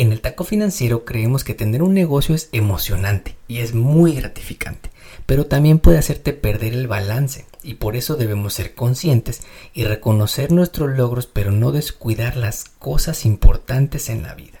En el taco financiero creemos que tener un negocio es emocionante y es muy gratificante, pero también puede hacerte perder el balance y por eso debemos ser conscientes y reconocer nuestros logros pero no descuidar las cosas importantes en la vida.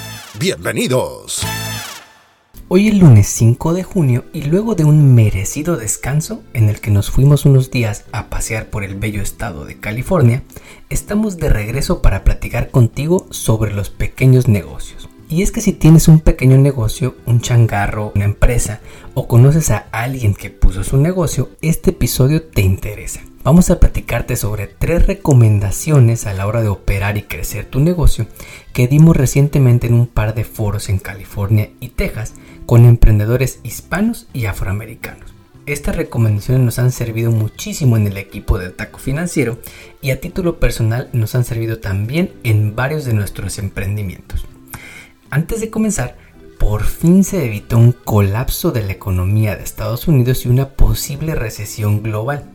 Bienvenidos. Hoy es lunes 5 de junio y luego de un merecido descanso en el que nos fuimos unos días a pasear por el bello estado de California, estamos de regreso para platicar contigo sobre los pequeños negocios. Y es que si tienes un pequeño negocio, un changarro, una empresa o conoces a alguien que puso su negocio, este episodio te interesa. Vamos a platicarte sobre tres recomendaciones a la hora de operar y crecer tu negocio que dimos recientemente en un par de foros en California y Texas con emprendedores hispanos y afroamericanos. Estas recomendaciones nos han servido muchísimo en el equipo de Taco Financiero y a título personal nos han servido también en varios de nuestros emprendimientos. Antes de comenzar, por fin se evitó un colapso de la economía de Estados Unidos y una posible recesión global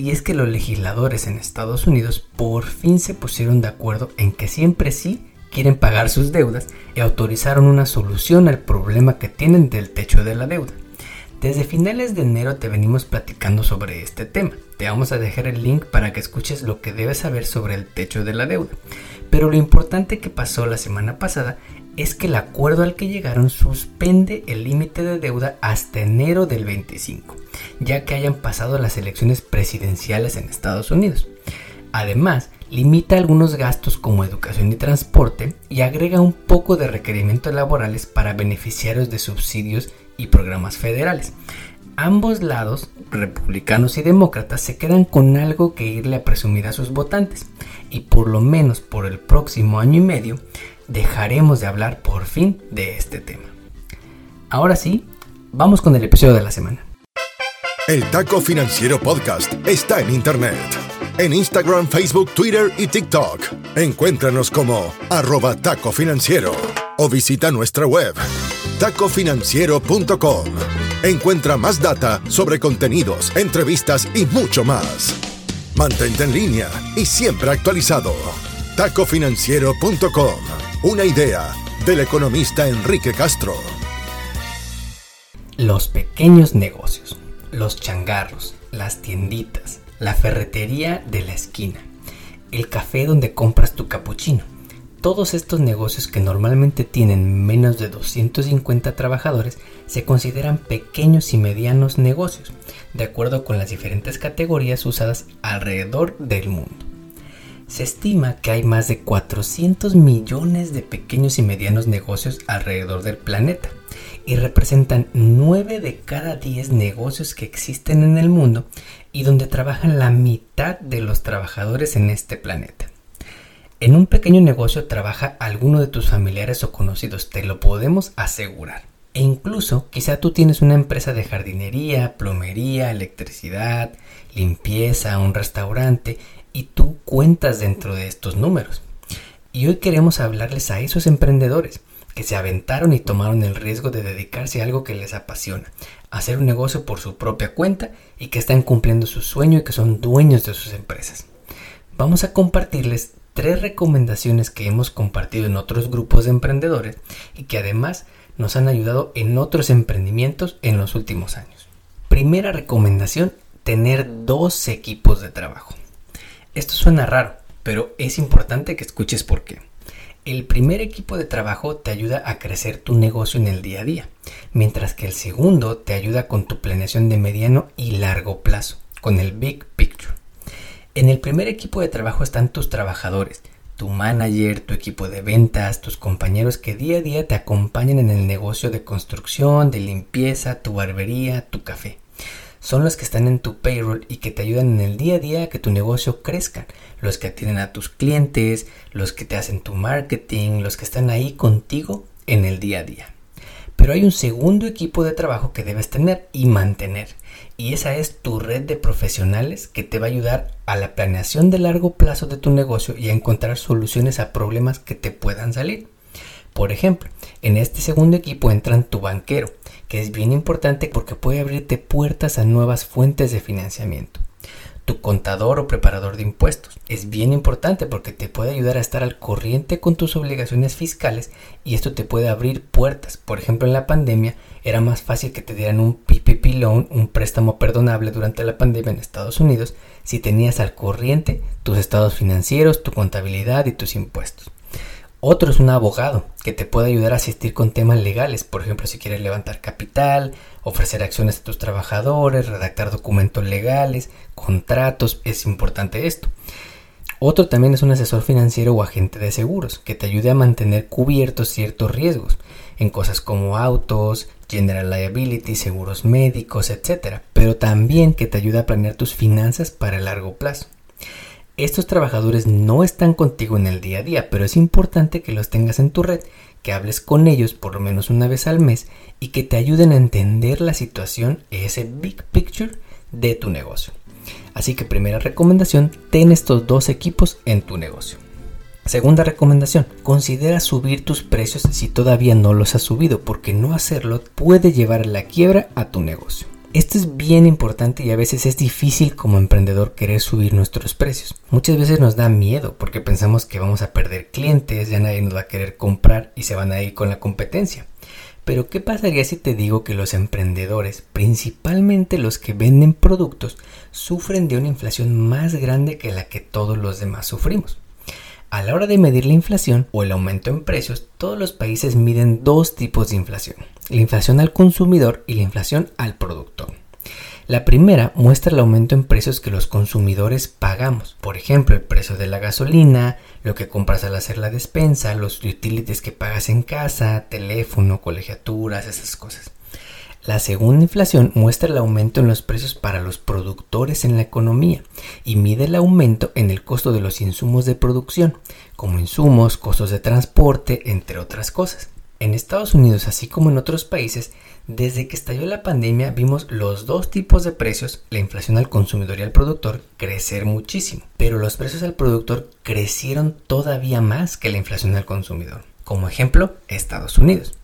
y es que los legisladores en Estados Unidos por fin se pusieron de acuerdo en que siempre sí quieren pagar sus deudas y autorizaron una solución al problema que tienen del techo de la deuda. Desde finales de enero te venimos platicando sobre este tema. Te vamos a dejar el link para que escuches lo que debes saber sobre el techo de la deuda. Pero lo importante que pasó la semana pasada es que el acuerdo al que llegaron suspende el límite de deuda hasta enero del 25, ya que hayan pasado las elecciones presidenciales en Estados Unidos. Además, limita algunos gastos como educación y transporte y agrega un poco de requerimientos laborales para beneficiarios de subsidios y programas federales. Ambos lados, republicanos y demócratas, se quedan con algo que irle a presumir a sus votantes y por lo menos por el próximo año y medio dejaremos de hablar por fin de este tema. Ahora sí, vamos con el episodio de la semana. El Taco Financiero Podcast está en Internet. En Instagram, Facebook, Twitter y TikTok. Encuéntranos como arroba taco financiero o visita nuestra web tacofinanciero.com. Encuentra más data sobre contenidos, entrevistas y mucho más. Mantente en línea y siempre actualizado. tacofinanciero.com una idea del economista Enrique Castro. Los pequeños negocios, los changarros, las tienditas, la ferretería de la esquina, el café donde compras tu capuchino. Todos estos negocios que normalmente tienen menos de 250 trabajadores se consideran pequeños y medianos negocios, de acuerdo con las diferentes categorías usadas alrededor del mundo. Se estima que hay más de 400 millones de pequeños y medianos negocios alrededor del planeta y representan 9 de cada 10 negocios que existen en el mundo y donde trabajan la mitad de los trabajadores en este planeta. En un pequeño negocio trabaja alguno de tus familiares o conocidos, te lo podemos asegurar. E incluso quizá tú tienes una empresa de jardinería, plomería, electricidad, limpieza, un restaurante y tú cuentas dentro de estos números. Y hoy queremos hablarles a esos emprendedores que se aventaron y tomaron el riesgo de dedicarse a algo que les apasiona, hacer un negocio por su propia cuenta y que están cumpliendo su sueño y que son dueños de sus empresas. Vamos a compartirles tres recomendaciones que hemos compartido en otros grupos de emprendedores y que además nos han ayudado en otros emprendimientos en los últimos años. Primera recomendación, tener dos equipos de trabajo. Esto suena raro, pero es importante que escuches por qué. El primer equipo de trabajo te ayuda a crecer tu negocio en el día a día, mientras que el segundo te ayuda con tu planeación de mediano y largo plazo, con el Big Picture. En el primer equipo de trabajo están tus trabajadores, tu manager, tu equipo de ventas, tus compañeros que día a día te acompañan en el negocio de construcción, de limpieza, tu barbería, tu café. Son los que están en tu payroll y que te ayudan en el día a día a que tu negocio crezca. Los que atienden a tus clientes, los que te hacen tu marketing, los que están ahí contigo en el día a día. Pero hay un segundo equipo de trabajo que debes tener y mantener. Y esa es tu red de profesionales que te va a ayudar a la planeación de largo plazo de tu negocio y a encontrar soluciones a problemas que te puedan salir. Por ejemplo, en este segundo equipo entran tu banquero, que es bien importante porque puede abrirte puertas a nuevas fuentes de financiamiento tu contador o preparador de impuestos. Es bien importante porque te puede ayudar a estar al corriente con tus obligaciones fiscales y esto te puede abrir puertas. Por ejemplo, en la pandemia era más fácil que te dieran un PPP loan, un préstamo perdonable durante la pandemia en Estados Unidos, si tenías al corriente tus estados financieros, tu contabilidad y tus impuestos. Otro es un abogado que te puede ayudar a asistir con temas legales, por ejemplo, si quieres levantar capital, ofrecer acciones a tus trabajadores, redactar documentos legales, contratos, es importante esto. Otro también es un asesor financiero o agente de seguros que te ayude a mantener cubiertos ciertos riesgos en cosas como autos, general liability, seguros médicos, etc. Pero también que te ayude a planear tus finanzas para el largo plazo. Estos trabajadores no están contigo en el día a día, pero es importante que los tengas en tu red, que hables con ellos por lo menos una vez al mes y que te ayuden a entender la situación, ese big picture de tu negocio. Así que primera recomendación, ten estos dos equipos en tu negocio. Segunda recomendación, considera subir tus precios si todavía no los has subido, porque no hacerlo puede llevar a la quiebra a tu negocio. Esto es bien importante y a veces es difícil como emprendedor querer subir nuestros precios. Muchas veces nos da miedo porque pensamos que vamos a perder clientes, ya nadie nos va a querer comprar y se van a ir con la competencia. Pero ¿qué pasaría si te digo que los emprendedores, principalmente los que venden productos, sufren de una inflación más grande que la que todos los demás sufrimos? A la hora de medir la inflación o el aumento en precios, todos los países miden dos tipos de inflación, la inflación al consumidor y la inflación al productor. La primera muestra el aumento en precios que los consumidores pagamos, por ejemplo el precio de la gasolina, lo que compras al hacer la despensa, los utilities que pagas en casa, teléfono, colegiaturas, esas cosas. La segunda inflación muestra el aumento en los precios para los productores en la economía y mide el aumento en el costo de los insumos de producción, como insumos, costos de transporte, entre otras cosas. En Estados Unidos, así como en otros países, desde que estalló la pandemia vimos los dos tipos de precios, la inflación al consumidor y al productor, crecer muchísimo, pero los precios al productor crecieron todavía más que la inflación al consumidor. Como ejemplo, Estados Unidos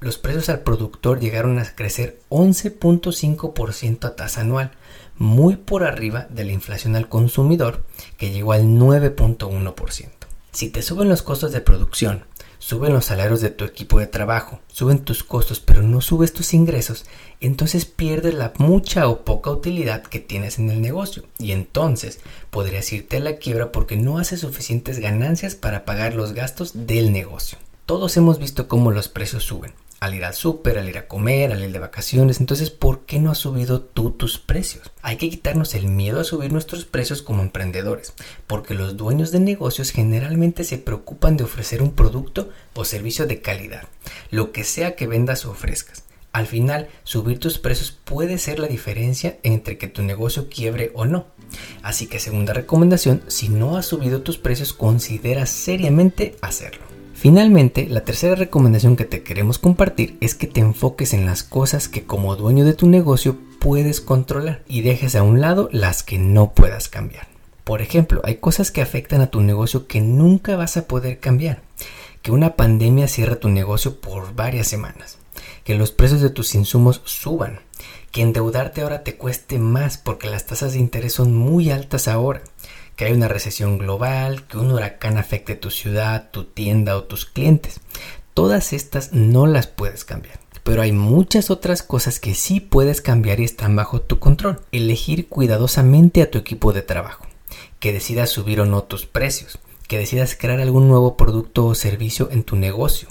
los precios al productor llegaron a crecer 11.5% a tasa anual, muy por arriba de la inflación al consumidor, que llegó al 9.1%. Si te suben los costos de producción, suben los salarios de tu equipo de trabajo, suben tus costos, pero no subes tus ingresos, entonces pierdes la mucha o poca utilidad que tienes en el negocio y entonces podrías irte a la quiebra porque no haces suficientes ganancias para pagar los gastos del negocio. Todos hemos visto cómo los precios suben, al ir al súper, al ir a comer, al ir de vacaciones. Entonces, ¿por qué no has subido tú tus precios? Hay que quitarnos el miedo a subir nuestros precios como emprendedores, porque los dueños de negocios generalmente se preocupan de ofrecer un producto o servicio de calidad, lo que sea que vendas o ofrezcas. Al final, subir tus precios puede ser la diferencia entre que tu negocio quiebre o no. Así que segunda recomendación, si no has subido tus precios, considera seriamente hacerlo. Finalmente, la tercera recomendación que te queremos compartir es que te enfoques en las cosas que como dueño de tu negocio puedes controlar y dejes a un lado las que no puedas cambiar. Por ejemplo, hay cosas que afectan a tu negocio que nunca vas a poder cambiar. Que una pandemia cierre tu negocio por varias semanas. Que los precios de tus insumos suban. Que endeudarte ahora te cueste más porque las tasas de interés son muy altas ahora que hay una recesión global, que un huracán afecte tu ciudad, tu tienda o tus clientes. Todas estas no las puedes cambiar. Pero hay muchas otras cosas que sí puedes cambiar y están bajo tu control. Elegir cuidadosamente a tu equipo de trabajo. Que decidas subir o no tus precios. Que decidas crear algún nuevo producto o servicio en tu negocio.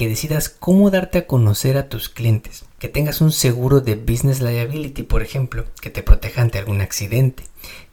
Que decidas cómo darte a conocer a tus clientes. Que tengas un seguro de business liability, por ejemplo, que te proteja ante algún accidente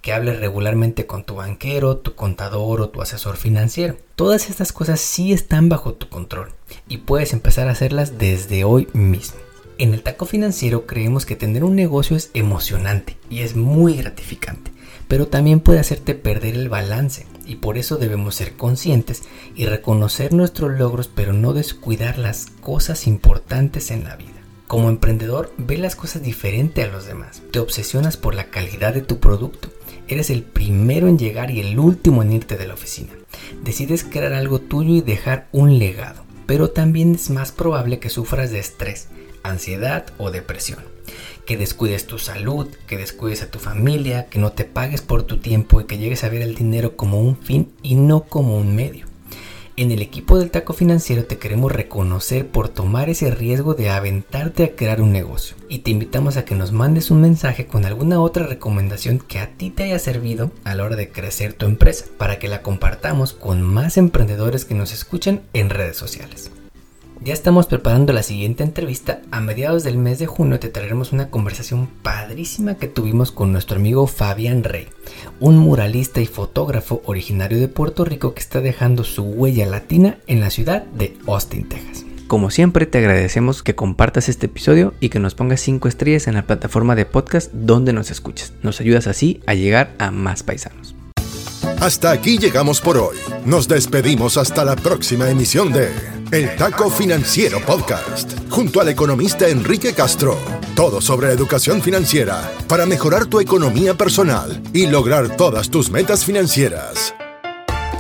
que hables regularmente con tu banquero, tu contador o tu asesor financiero. Todas estas cosas sí están bajo tu control y puedes empezar a hacerlas desde hoy mismo. En el taco financiero creemos que tener un negocio es emocionante y es muy gratificante, pero también puede hacerte perder el balance y por eso debemos ser conscientes y reconocer nuestros logros pero no descuidar las cosas importantes en la vida. Como emprendedor, ve las cosas diferente a los demás. Te obsesionas por la calidad de tu producto. Eres el primero en llegar y el último en irte de la oficina. Decides crear algo tuyo y dejar un legado. Pero también es más probable que sufras de estrés, ansiedad o depresión. Que descuides tu salud, que descuides a tu familia, que no te pagues por tu tiempo y que llegues a ver el dinero como un fin y no como un medio. En el equipo del taco financiero te queremos reconocer por tomar ese riesgo de aventarte a crear un negocio. Y te invitamos a que nos mandes un mensaje con alguna otra recomendación que a ti te haya servido a la hora de crecer tu empresa, para que la compartamos con más emprendedores que nos escuchen en redes sociales. Ya estamos preparando la siguiente entrevista. A mediados del mes de junio te traeremos una conversación padrísima que tuvimos con nuestro amigo Fabián Rey, un muralista y fotógrafo originario de Puerto Rico que está dejando su huella latina en la ciudad de Austin, Texas. Como siempre te agradecemos que compartas este episodio y que nos pongas 5 estrellas en la plataforma de podcast donde nos escuches. Nos ayudas así a llegar a más paisanos. Hasta aquí llegamos por hoy. Nos despedimos hasta la próxima emisión de El Taco Financiero Podcast, junto al economista Enrique Castro. Todo sobre educación financiera para mejorar tu economía personal y lograr todas tus metas financieras.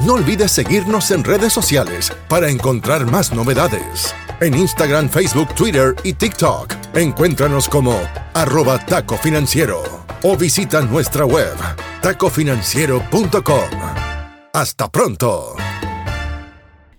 No olvides seguirnos en redes sociales para encontrar más novedades. En Instagram, Facebook, Twitter y TikTok, encuéntranos como arroba taco financiero o visita nuestra web tacofinanciero.com. Hasta pronto.